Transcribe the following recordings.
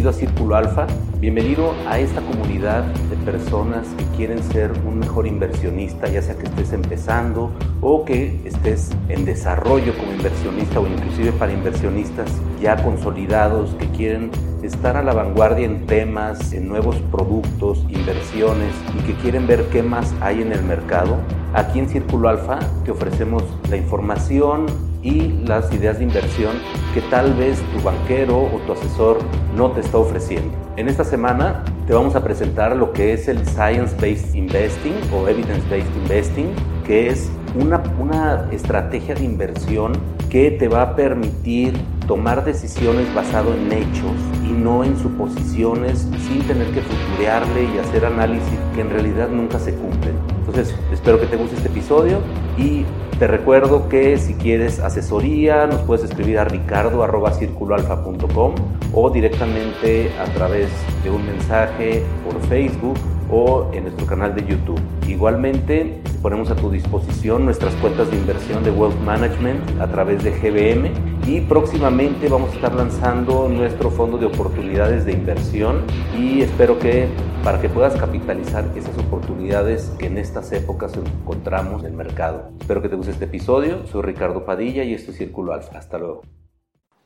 bienvenido a Círculo Alfa, bienvenido a esta comunidad de personas que quieren ser un mejor inversionista, ya sea que estés empezando o que estés en desarrollo como inversionista o inclusive para inversionistas ya consolidados que quieren estar a la vanguardia en temas, en nuevos productos, inversiones y que quieren ver qué más hay en el mercado. Aquí en Círculo Alfa te ofrecemos la información, y las ideas de inversión que tal vez tu banquero o tu asesor no te está ofreciendo. En esta semana te vamos a presentar lo que es el Science Based Investing o Evidence Based Investing, que es una, una estrategia de inversión que te va a permitir tomar decisiones basado en hechos y no en suposiciones sin tener que futurearle y hacer análisis que en realidad nunca se cumplen. Entonces, espero que te guste este episodio y te recuerdo que si quieres asesoría nos puedes escribir a ricardo.circuloalfa.com o directamente a través de un mensaje por Facebook o en nuestro canal de YouTube. Igualmente, ponemos a tu disposición nuestras cuentas de inversión de Wealth Management a través de GBM y próximamente vamos a estar lanzando nuestro fondo de oportunidades de inversión y espero que para que puedas capitalizar esas oportunidades que en estas épocas encontramos en el mercado. Espero que te guste este episodio. Soy Ricardo Padilla y esto es Círculo Alfa. Hasta luego.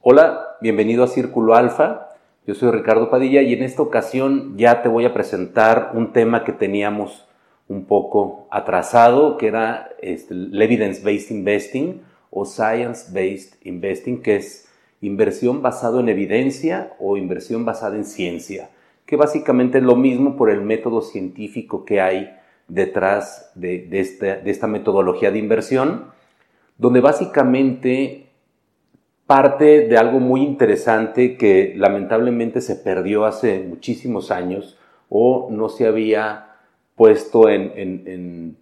Hola, bienvenido a Círculo Alfa. Yo soy Ricardo Padilla y en esta ocasión ya te voy a presentar un tema que teníamos un poco atrasado, que era este, el Evidence-Based Investing o Science-Based Investing, que es inversión basado en evidencia o inversión basada en ciencia, que básicamente es lo mismo por el método científico que hay detrás de, esta, de esta metodología de inversión, donde básicamente parte de algo muy interesante que lamentablemente se perdió hace muchísimos años o no se había puesto en,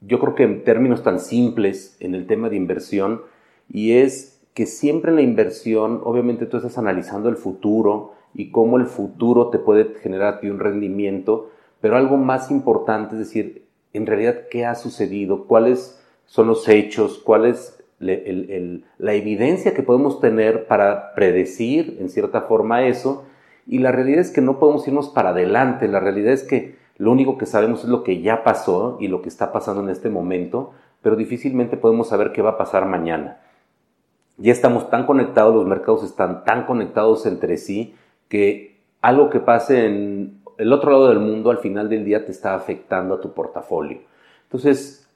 yo creo que en términos tan simples en el tema de inversión y es que siempre en la inversión obviamente tú estás analizando el futuro y cómo el futuro te puede generar a ti un rendimiento, pero algo más importante es decir, en realidad qué ha sucedido, cuáles son los hechos, cuáles la evidencia que podemos tener para predecir en cierta forma eso, y la realidad es que no podemos irnos para adelante, la realidad es que lo único que sabemos es lo que ya pasó y lo que está pasando en este momento, pero difícilmente podemos saber qué va a pasar mañana. Ya estamos tan conectados, los mercados están tan conectados entre sí, algo que pase en el otro lado del mundo al final del día te está afectando a tu portafolio. Entonces,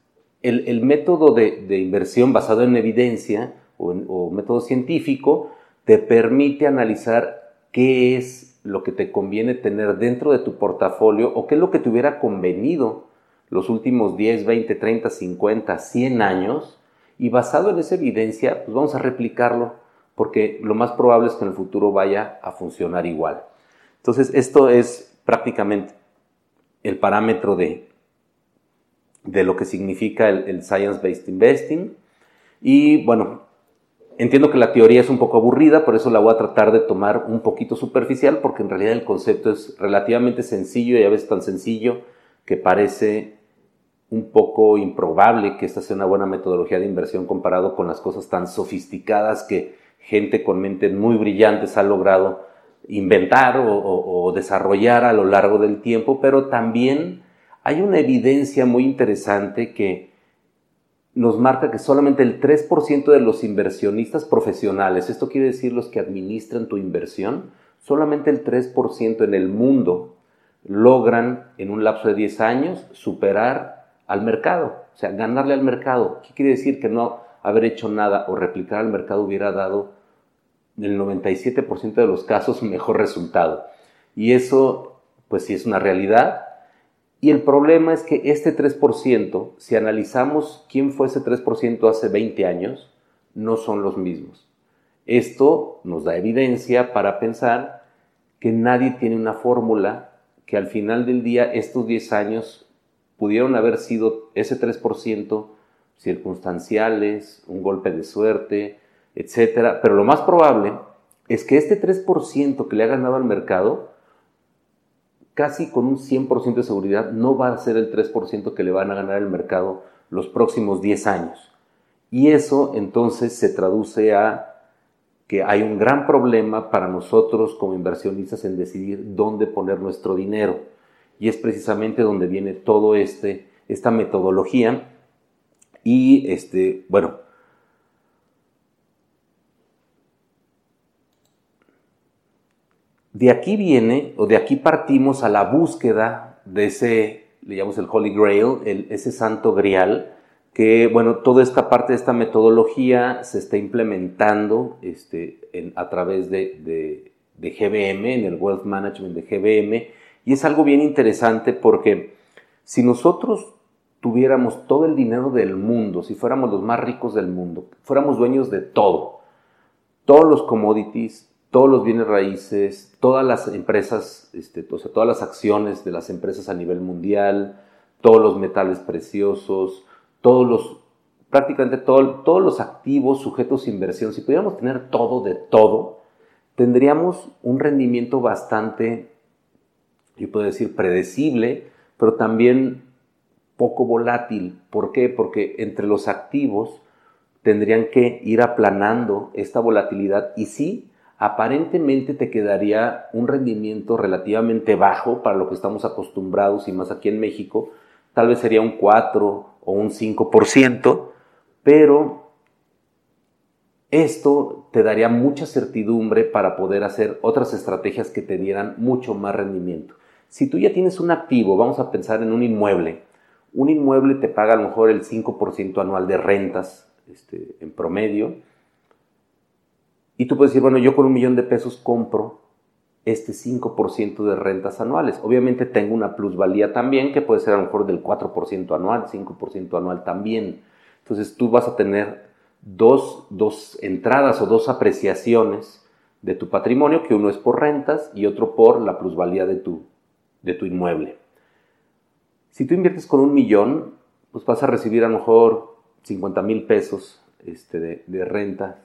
el, método de, inversión basado en evidencia o, método científico te permite analizar qué es lo que te conviene tener dentro de tu portafolio o qué es lo que te hubiera convenido los últimos 10, 20, 30, 50, 100 años y basado en esa evidencia, pues vamos a replicarlo porque lo más probable es que en el futuro vaya a funcionar igual. Entonces, esto es prácticamente el parámetro de de lo que significa el, Science-Based Investing. Y bueno, entiendo que la teoría es un poco aburrida, por eso la voy a tratar de tomar un poquito superficial, porque en realidad el concepto es relativamente sencillo y a veces tan sencillo que parece un poco improbable que esta sea una buena metodología de inversión comparado con las cosas tan sofisticadas que gente con mentes muy brillantes ha logrado inventar o, desarrollar a lo largo del tiempo, pero también hay una evidencia muy interesante que nos marca que solamente el 3% de los inversionistas profesionales, esto quiere decir los que administran tu inversión, solamente el 3% en el mundo logran en un lapso de 10 años superar al mercado, o sea, ganarle al mercado. ¿Qué quiere decir que no haber hecho nada o replicar al mercado hubiera dado el 97% de los casos mejor resultado? Y eso, pues sí es una realidad, y el problema es que este 3%, si analizamos quién fue ese 3% hace 20 años, no son los mismos. Esto nos da evidencia para pensar que nadie tiene una fórmula que al final del día estos 10 años pudieron haber sido ese 3% circunstanciales, un golpe de suerte, etc. Pero lo más probable es que este 3% que le ha ganado al mercado casi con un 100% de seguridad no va a ser el 3% que le van a ganar el mercado los próximos 10 años. Y eso entonces se traduce a que hay un gran problema para nosotros como inversionistas en decidir dónde poner nuestro dinero. Y es precisamente donde viene todo este, esta metodología. Y este, bueno, de aquí viene, o de aquí partimos a la búsqueda de ese, le llamamos el Holy Grail, ese santo grial, que, bueno, toda esta parte de esta metodología se está implementando este, a través de, GBM, en el Wealth Management de GBM, y es algo bien interesante porque si nosotros tuviéramos todo el dinero del mundo, si fuéramos los más ricos del mundo, fuéramos dueños de todo, todos los commodities, todos los bienes raíces, todas las empresas, este, o sea, todas las acciones de las empresas a nivel mundial, todos los metales preciosos, todos los, prácticamente todos los activos sujetos a inversión, si pudiéramos tener todo de todo, tendríamos un rendimiento bastante, yo puedo decir, predecible, pero también poco volátil. ¿Por qué? Porque entre los activos tendrían que ir aplanando esta volatilidad y sí, aparentemente te quedaría un rendimiento relativamente bajo para lo que estamos acostumbrados y más aquí en México, tal vez sería un 4 o un 5%, pero esto te daría mucha certidumbre para poder hacer otras estrategias que te dieran mucho más rendimiento. Si tú ya tienes un activo, vamos a pensar en un inmueble, un inmueble te paga a lo mejor el 5% anual de rentas este, en promedio, y tú puedes decir, bueno, yo con un millón de pesos compro este 5% de rentas anuales. Obviamente tengo una plusvalía también que puede ser a lo mejor del 4% anual, 5% anual también. Entonces tú vas a tener dos, dos, entradas o dos apreciaciones de tu patrimonio, que uno es por rentas y otro por la plusvalía de tu, de tu inmueble. Si tú inviertes con un millón, pues vas a recibir a lo mejor 50 mil pesos este, de, renta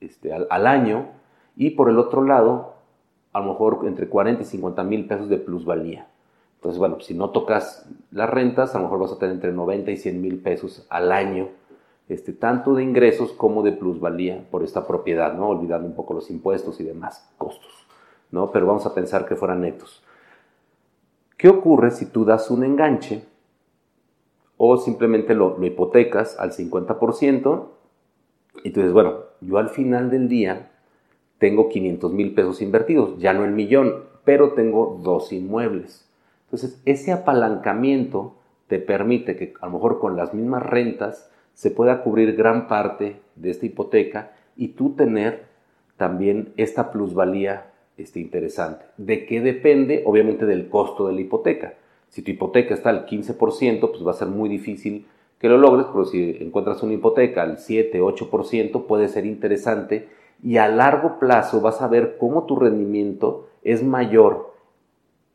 este, al, al año y por el otro lado a lo mejor entre 40 y 50 mil pesos de plusvalía. Entonces, bueno, si no tocas las rentas, a lo mejor vas a tener entre 90 y 100 mil pesos al año, este, tanto de ingresos como de plusvalía por esta propiedad, ¿no? Olvidando un poco los impuestos y demás costos, ¿no? Pero vamos a pensar que fueran netos. ¿Qué ocurre si tú das un enganche o simplemente lo, hipotecas al 50%? Y dices, bueno, yo al final del día tengo 500 mil pesos invertidos, ya no el millón, pero tengo dos inmuebles. Entonces, ese apalancamiento te permite que a lo mejor con las mismas rentas se pueda cubrir gran parte de esta hipoteca y tú tener también esta plusvalía este, interesante. ¿De qué depende? Obviamente del costo de la hipoteca. Si tu hipoteca está al 15%, pues va a ser muy difícil que lo logres, pero si encuentras una hipoteca al 7, 8%, puede ser interesante y a largo plazo vas a ver cómo tu rendimiento es mayor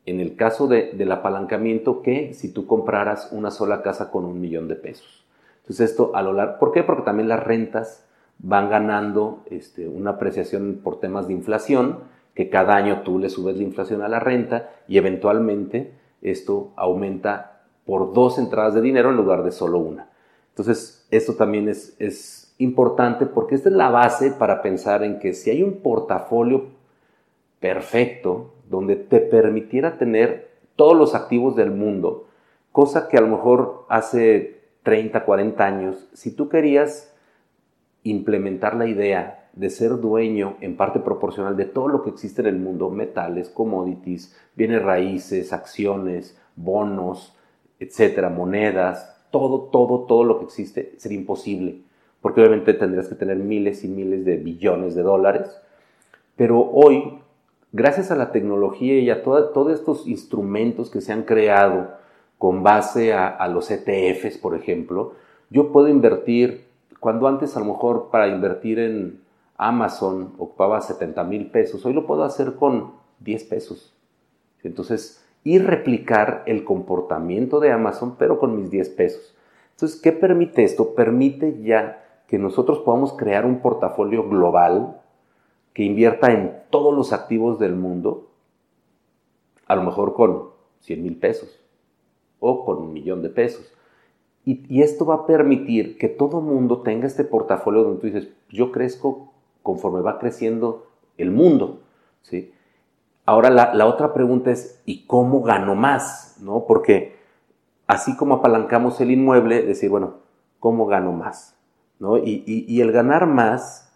en el caso del apalancamiento que si tú compraras una sola casa con un millón de pesos. Entonces esto a lo largo, ¿por qué? Porque también las rentas van ganando este, una apreciación por temas de inflación, que cada año tú le subes la inflación a la renta y eventualmente esto aumenta por dos entradas de dinero en lugar de solo una. Entonces esto también es, es importante porque esta es la base para pensar en que si hay un portafolio perfecto donde te permitiera tener todos los activos del mundo, cosa que a lo mejor hace 30, 40 años, si tú querías implementar la idea de ser dueño en parte proporcional de todo lo que existe en el mundo, metales, commodities, bienes raíces, acciones, bonos, etcétera, monedas, todo, todo, todo lo que existe, sería imposible porque obviamente tendrías que tener miles y miles de billones de dólares. Pero hoy, gracias a la tecnología y a todos estos instrumentos que se han creado con base a, los ETFs, por ejemplo, yo puedo invertir, cuando antes a lo mejor para invertir en Amazon ocupaba 70 mil pesos, hoy lo puedo hacer con 10 pesos. Entonces, y replicar el comportamiento de Amazon, pero con mis 10 pesos. Entonces, ¿qué permite esto? Permite ya que nosotros podamos crear un portafolio global que invierta en todos los activos del mundo, a lo mejor con 100 mil pesos o con un millón de pesos. Y, esto va a permitir que todo mundo tenga este portafolio donde tú dices, yo crezco conforme va creciendo el mundo. ¿sí? Ahora la, otra pregunta es, ¿y cómo gano más? ¿No? Porque así como apalancamos el inmueble, decir, bueno, ¿cómo gano más? ¿No? Y, el ganar más,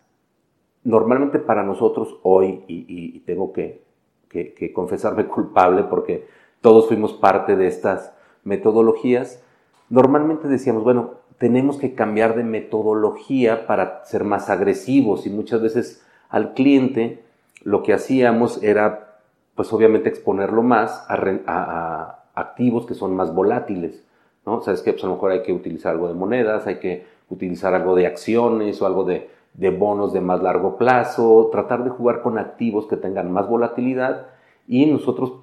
normalmente para nosotros hoy, y, tengo que, que confesarme culpable porque todos fuimos parte de estas metodologías, normalmente decíamos, bueno, tenemos que cambiar de metodología para ser más agresivos y muchas veces al cliente lo que hacíamos era, pues obviamente exponerlo más a, activos que son más volátiles, ¿no? Sabes que pues a lo mejor hay que utilizar algo de monedas, hay que utilizar algo de acciones o algo de, bonos de más largo plazo, tratar de jugar con activos que tengan más volatilidad y nosotros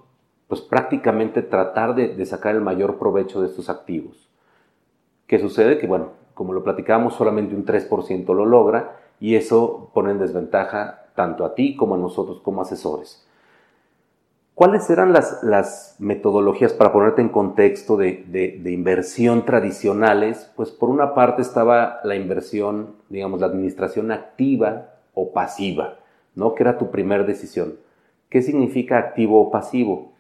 pues prácticamente tratar de, sacar el mayor provecho de estos activos. ¿Qué sucede? Que bueno, como lo platicamos, solamente un 3% lo logra y eso pone en desventaja tanto a ti como a nosotros como asesores. ¿Cuáles eran las, metodologías para ponerte en contexto de, inversión tradicionales? Pues por una parte estaba la inversión, digamos, la administración activa o pasiva, ¿no? Que era tu primera decisión. ¿Qué significa activo o pasivo?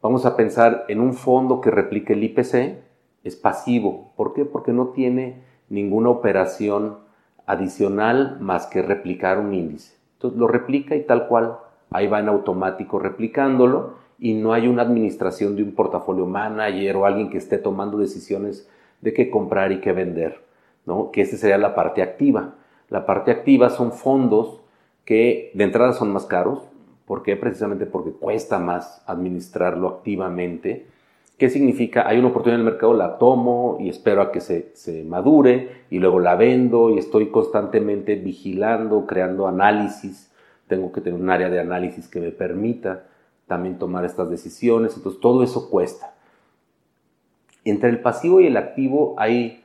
Vamos a pensar en un fondo que replique el IPC, es pasivo. ¿Por qué? Porque no tiene ninguna operación adicional más que replicar un índice. Entonces lo replica y tal cual ahí va en automático replicándolo y no hay una administración de un portafolio manager o alguien que esté tomando decisiones de qué comprar y qué vender, ¿no? Que esa sería la parte activa. La parte activa son fondos que de entrada son más caros, ¿por qué? Precisamente porque cuesta más administrarlo activamente ¿Qué significa? Hay una oportunidad en el mercado, la tomo y espero a que se, madure y luego la vendo y estoy constantemente vigilando, creando análisis. Tengo que tener un área de análisis que me permita también tomar estas decisiones. Entonces todo eso cuesta. Entre el pasivo y el activo hay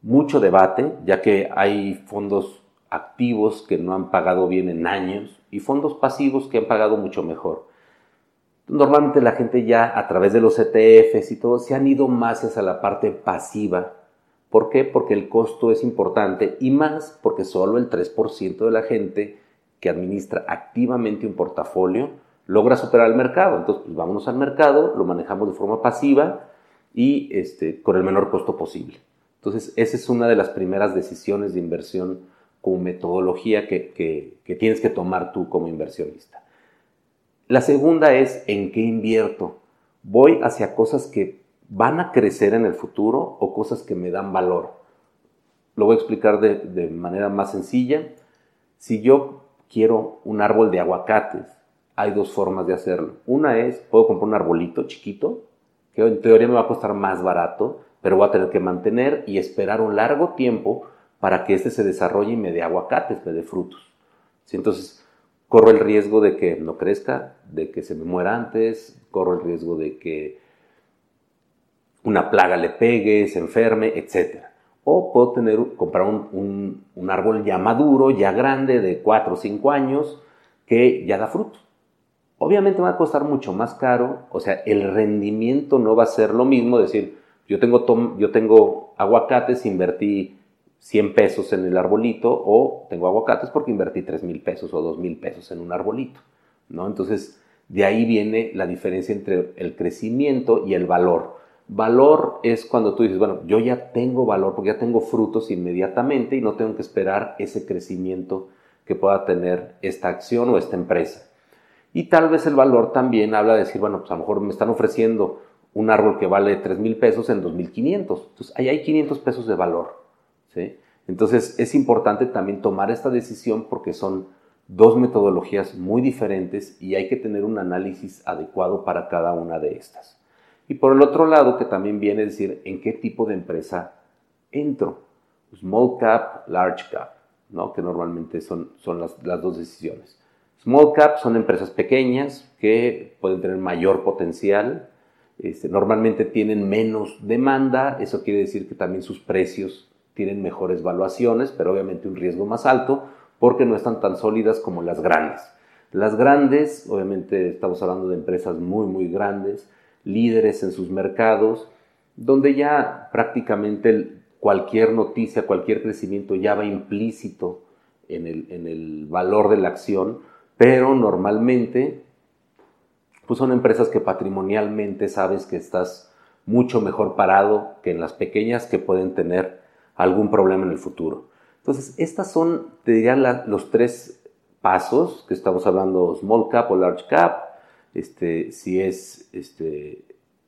mucho debate, ya que hay fondos activos que no han pagado bien en años y fondos pasivos que han pagado mucho mejor. Normalmente la gente ya a través de los ETFs y todo se han ido más hacia la parte pasiva. ¿Por qué? Porque el costo es importante y más porque solo el 3% de la gente que administra activamente un portafolio logra superar el mercado. Entonces, pues vámonos al mercado, lo manejamos de forma pasiva y este, con el menor costo posible. Entonces, esa es una de las primeras decisiones de inversión como metodología que tienes que tomar tú como inversionista. La segunda es en qué invierto. ¿Voy hacia cosas que van a crecer en el futuro o cosas que me dan valor? Lo voy a explicar de, manera más sencilla. Si yo quiero un árbol de aguacates, hay dos formas de hacerlo. Una es, puedo comprar un arbolito chiquito, que en teoría me va a costar más barato, pero voy a tener que mantener y esperar un largo tiempo para que éste se desarrolle y me dé aguacates, me dé frutos. Entonces, corro el riesgo de que no crezca, de que se me muera antes, corro el riesgo de que una plaga le pegue, se enferme, etc. O puedo tener, comprar un, árbol ya maduro, ya grande, de 4 o 5 años, que ya da fruto. Obviamente va a costar mucho más caro, o sea, el rendimiento no va a ser lo mismo, decir, yo tengo, yo tengo aguacates, invertí 100 pesos en el arbolito o tengo aguacates porque invertí 3 mil pesos o 2 mil pesos en un arbolito, ¿no? Entonces, de ahí viene la diferencia entre el crecimiento y el valor. Valor es cuando tú dices, bueno, yo ya tengo valor porque ya tengo frutos inmediatamente y no tengo que esperar ese crecimiento que pueda tener esta acción o esta empresa. Y tal vez el valor también habla de decir, bueno, pues a lo mejor me están ofreciendo un árbol que vale 3 mil pesos en 2.500. Entonces, ahí hay 500 pesos de valor. Entonces es importante también tomar esta decisión porque son dos metodologías muy diferentes y hay que tener un análisis adecuado para cada una de estas. Y por el otro lado, que también viene a decir en qué tipo de empresa entro. Small cap, large cap, ¿no? que normalmente son, son las, dos decisiones. Small cap son empresas pequeñas que pueden tener mayor potencial, este, normalmente tienen menos demanda, eso quiere decir que también sus precios tienen mejores valuaciones, pero obviamente un riesgo más alto porque no están tan sólidas como las grandes. Las grandes, obviamente estamos hablando de empresas muy, muy grandes, líderes en sus mercados, donde ya prácticamente cualquier noticia, cualquier crecimiento ya va implícito en el, valor de la acción, pero normalmente pues son empresas que patrimonialmente sabes que estás mucho mejor parado que en las pequeñas que pueden tener algún problema en el futuro. Entonces, estas son, te diría, los tres pasos que estamos hablando, small cap o large cap, este, si es este,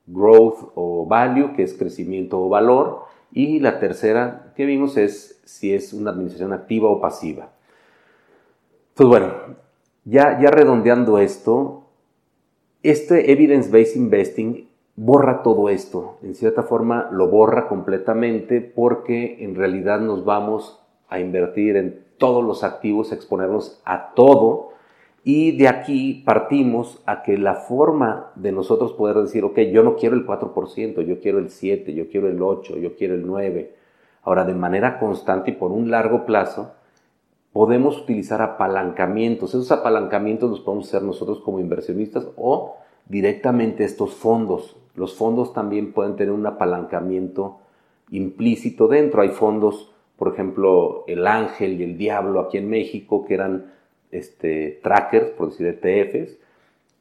growth o value, que es crecimiento o valor, y la tercera que vimos es si es una administración activa o pasiva. Entonces, bueno, ya, ya redondeando esto, este evidence-based investing borra todo esto. En cierta forma lo borra completamente porque en realidad nos vamos a invertir en todos los activos, exponernos a todo y de aquí partimos a que la forma de nosotros poder decir, ok, yo no quiero el 4%, yo quiero el 7%, yo quiero el 8%, yo quiero el 9%. Ahora, de manera constante y por un largo plazo, podemos utilizar apalancamientos. Esos apalancamientos los podemos hacer nosotros como inversionistas o directamente estos fondos. Los fondos también pueden tener un apalancamiento implícito dentro. Hay fondos, por ejemplo, el ángel y el diablo aquí en México, que eran este, trackers, por decir ETFs,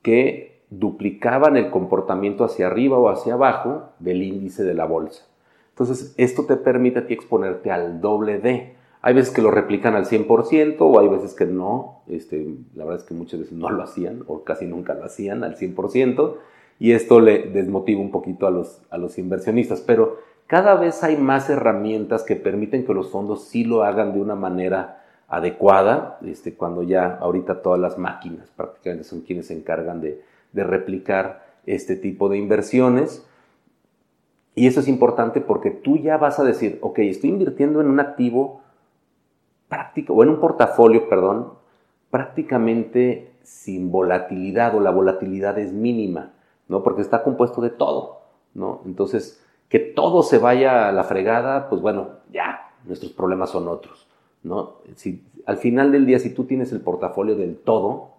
que duplicaban el comportamiento hacia arriba o hacia abajo del índice de la bolsa. Entonces, esto te permite a ti exponerte al doble D. Hay veces que lo replican al 100% o hay veces que no. Este, la verdad es que muchas veces no lo hacían o casi nunca lo hacían al 100% y esto le desmotiva un poquito a los, a los inversionistas. Pero cada vez hay más herramientas que permiten que los fondos sí lo hagan de una manera adecuada, este, cuando ya ahorita todas las máquinas prácticamente son quienes se encargan de, replicar este tipo de inversiones. Y eso es importante porque tú ya vas a decir, ok, estoy invirtiendo en un activo o en un portafolio, perdón, prácticamente sin volatilidad o la volatilidad es mínima, ¿no? Porque está compuesto de todo, ¿no? Entonces, que todo se vaya a la fregada, pues bueno, ya, nuestros problemas son otros. ¿no? Si, al final del día, si tú tienes el portafolio del todo,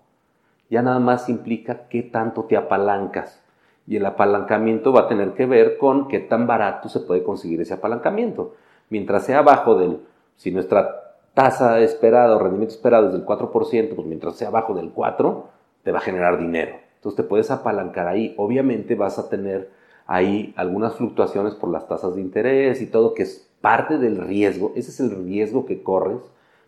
ya nada más implica qué tanto te apalancas. Y el apalancamiento va a tener que ver con qué tan barato se puede conseguir ese apalancamiento. Mientras sea abajo del, si nuestra tasa esperada o rendimiento esperado es del 4%, pues mientras sea abajo del 4%, te va a generar dinero. Entonces te puedes apalancar ahí. Obviamente vas a tener ahí algunas fluctuaciones por las tasas de interés y todo, que es parte del riesgo, ese es el riesgo que corres,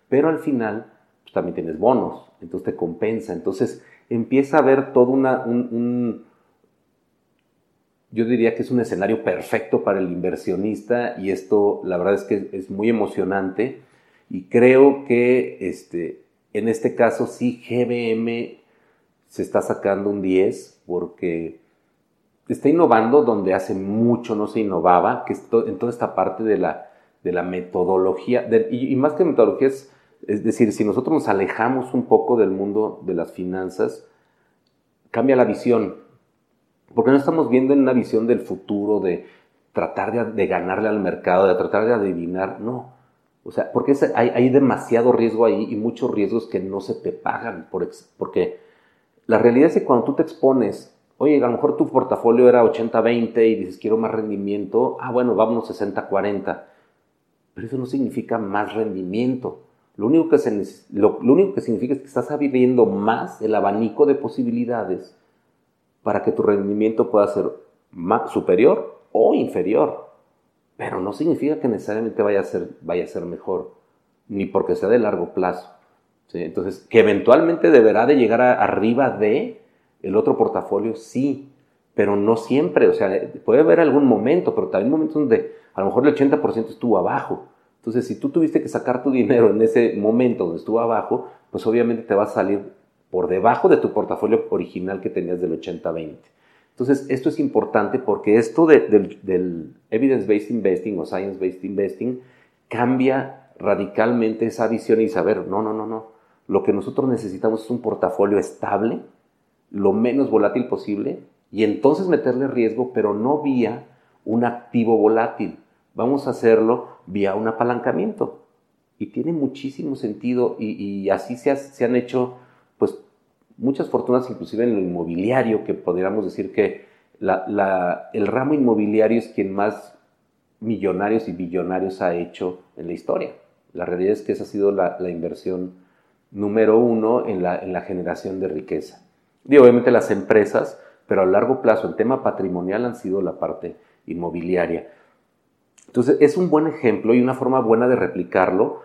pero al final pues, también tienes bonos, entonces te compensa, entonces empieza a haber todo una, un, yo diría que es un escenario perfecto para el inversionista y esto la verdad es que es muy emocionante y creo que este, en este caso sí GBM se está sacando un 10 porque está innovando donde hace mucho no se innovaba, que es en toda esta parte de la, de la metodología, y, más que metodología es, decir, si nosotros nos alejamos un poco del mundo de las finanzas, cambia la visión, porque no estamos viendo en una visión del futuro, de tratar de, ganarle al mercado, de tratar de adivinar, no. O sea, porque hay, hay, demasiado riesgo ahí y muchos riesgos que no se te pagan, por, porque la realidad es que cuando tú te expones Oye, a lo mejor tu portafolio era 80-20 y dices, quiero más rendimiento. Ah, bueno, vámonos 60-40. Pero eso no significa más rendimiento. Lo único, que se, lo, único que significa es que estás abriendo más el abanico de posibilidades para que tu rendimiento pueda ser más, superior o inferior. Pero no significa que necesariamente vaya a ser, vaya a ser mejor, ni porque sea de largo plazo. Entonces, que eventualmente deberá de llegar arriba de el otro portafolio sí, pero no siempre. O sea, puede haber algún momento, pero también momentos donde a lo mejor el 80% estuvo abajo. Entonces, si tú tuviste que sacar tu dinero en ese momento donde estuvo abajo, pues obviamente te va a salir por debajo de tu portafolio original que tenías del 80-20. Entonces, esto es importante porque esto del, del evidence-based investing o science-based investing cambia radicalmente esa visión y saber, no, no, no, no. Lo que nosotros necesitamos es un portafolio estable, lo menos volátil posible y entonces meterle riesgo, pero no vía un activo volátil. Vamos a hacerlo vía un apalancamiento. Y tiene muchísimo sentido y, así se, se, han hecho muchas fortunas inclusive en lo inmobiliario, que podríamos decir que el ramo inmobiliario es quien más millonarios y billonarios ha hecho en la historia. La realidad es que esa ha sido la, inversión número uno en la, en la generación de riqueza. Y obviamente las empresas, pero a largo plazo, el tema patrimonial han sido la parte inmobiliaria. Entonces, es un buen ejemplo y una forma buena de replicarlo,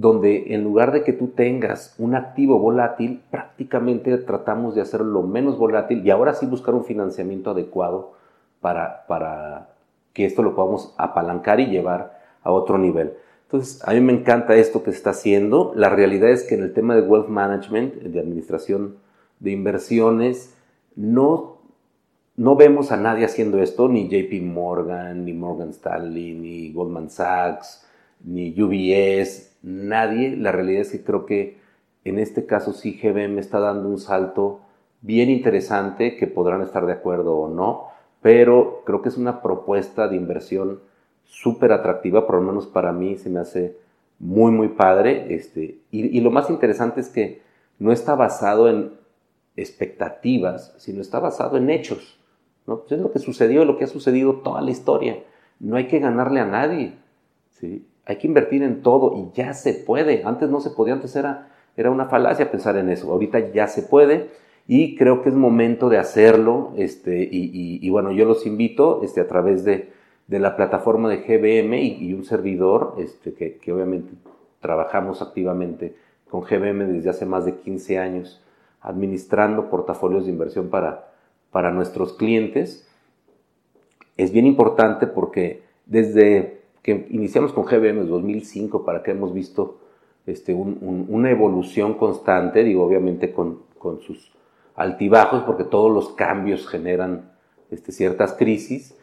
donde en lugar de que tú tengas un activo volátil, prácticamente tratamos de hacerlo lo menos volátil y ahora sí buscar un financiamiento adecuado para, para que esto lo podamos apalancar y llevar a otro nivel. Entonces, a mí me encanta esto que se está haciendo. La realidad es que en el tema de wealth management, de administración de inversiones, no, no vemos a nadie haciendo esto, ni JP Morgan, ni Morgan Stanley, ni Goldman Sachs, ni UBS, nadie. La realidad es que creo que en este caso sí GBM está dando un salto bien interesante que podrán estar de acuerdo o no, pero creo que es una propuesta de inversión súper atractiva, por lo menos para mí se me hace muy, muy padre. Este, y, lo más interesante es que no está basado en expectativas, sino está basado en hechos. ¿no? es lo que sucedió, lo que ha sucedido toda la historia. No hay que ganarle a nadie. ¿sí? Hay que invertir en todo y ya se puede. Antes no se podía, antes era, era una falacia pensar en eso. Ahorita ya se puede y creo que es momento de hacerlo. Este, y, bueno, yo los invito este, a través de, de la plataforma de GBM y, un servidor este, que, que, obviamente trabajamos activamente con GBM desde hace más de 15 años, administrando portafolios de inversión para, para nuestros clientes. Es bien importante porque desde que iniciamos con GBM en 2005 para que hemos visto este, una evolución constante, digo obviamente con, sus altibajos, porque todos los cambios generan este, ciertas crisis,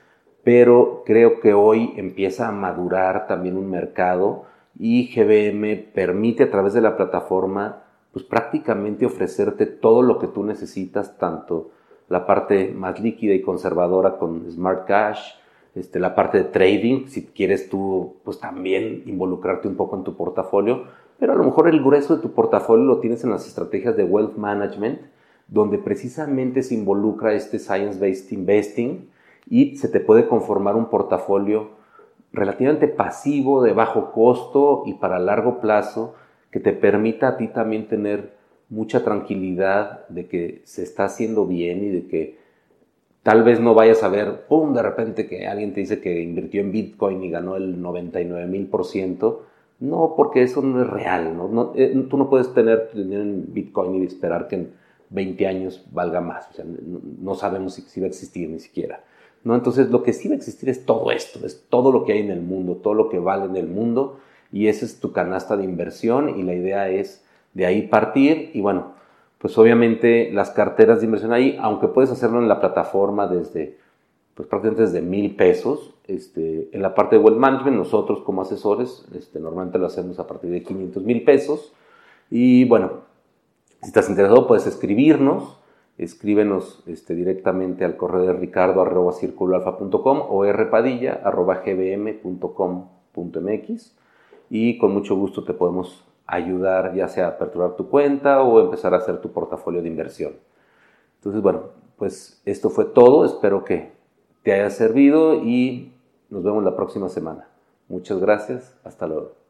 pero creo que hoy empieza a madurar también un mercado y GBM permite a través de la plataforma pues prácticamente ofrecerte todo lo que tú necesitas, tanto la parte más líquida y conservadora con Smart Cash, este, la parte de trading, si quieres tú pues también involucrarte un poco en tu portafolio, pero a lo mejor el grueso de tu portafolio lo tienes en las estrategias de wealth management, donde precisamente se involucra este science-based investing y se te puede conformar un portafolio relativamente pasivo, de bajo costo y para largo plazo, que te permita a ti también tener mucha tranquilidad de que se está haciendo bien y de que tal vez no vayas a ver, ¡pum!, de repente que alguien te dice que invirtió en Bitcoin y ganó el 99 mil por ciento. No, porque eso no es real. ¿no? Eh, tú no puedes tener dinero en Bitcoin y esperar que en 20 años valga más. O sea, no, sabemos si, si, va a existir ni siquiera. ¿no? Entonces, lo que sí va a existir es todo esto, es todo lo que hay en el mundo, todo lo que vale en el mundo, y esa es tu canasta de inversión, y la idea es de ahí partir, y bueno, pues obviamente las carteras de inversión ahí, aunque puedes hacerlo en la plataforma desde, pues prácticamente desde mil pesos, este, en la parte de wealth management, nosotros como asesores, este, normalmente lo hacemos a partir de 500 mil pesos, y bueno, si estás interesado, puedes escribirnos, escríbenos este, directamente al correo de ricardo arroba o rpadilla arroba gbm.com.mx y con mucho gusto te podemos ayudar ya sea a aperturar tu cuenta o empezar a hacer tu portafolio de inversión. Entonces, bueno, pues esto fue todo. Espero que te haya servido y nos vemos la próxima semana. Muchas gracias. Hasta luego.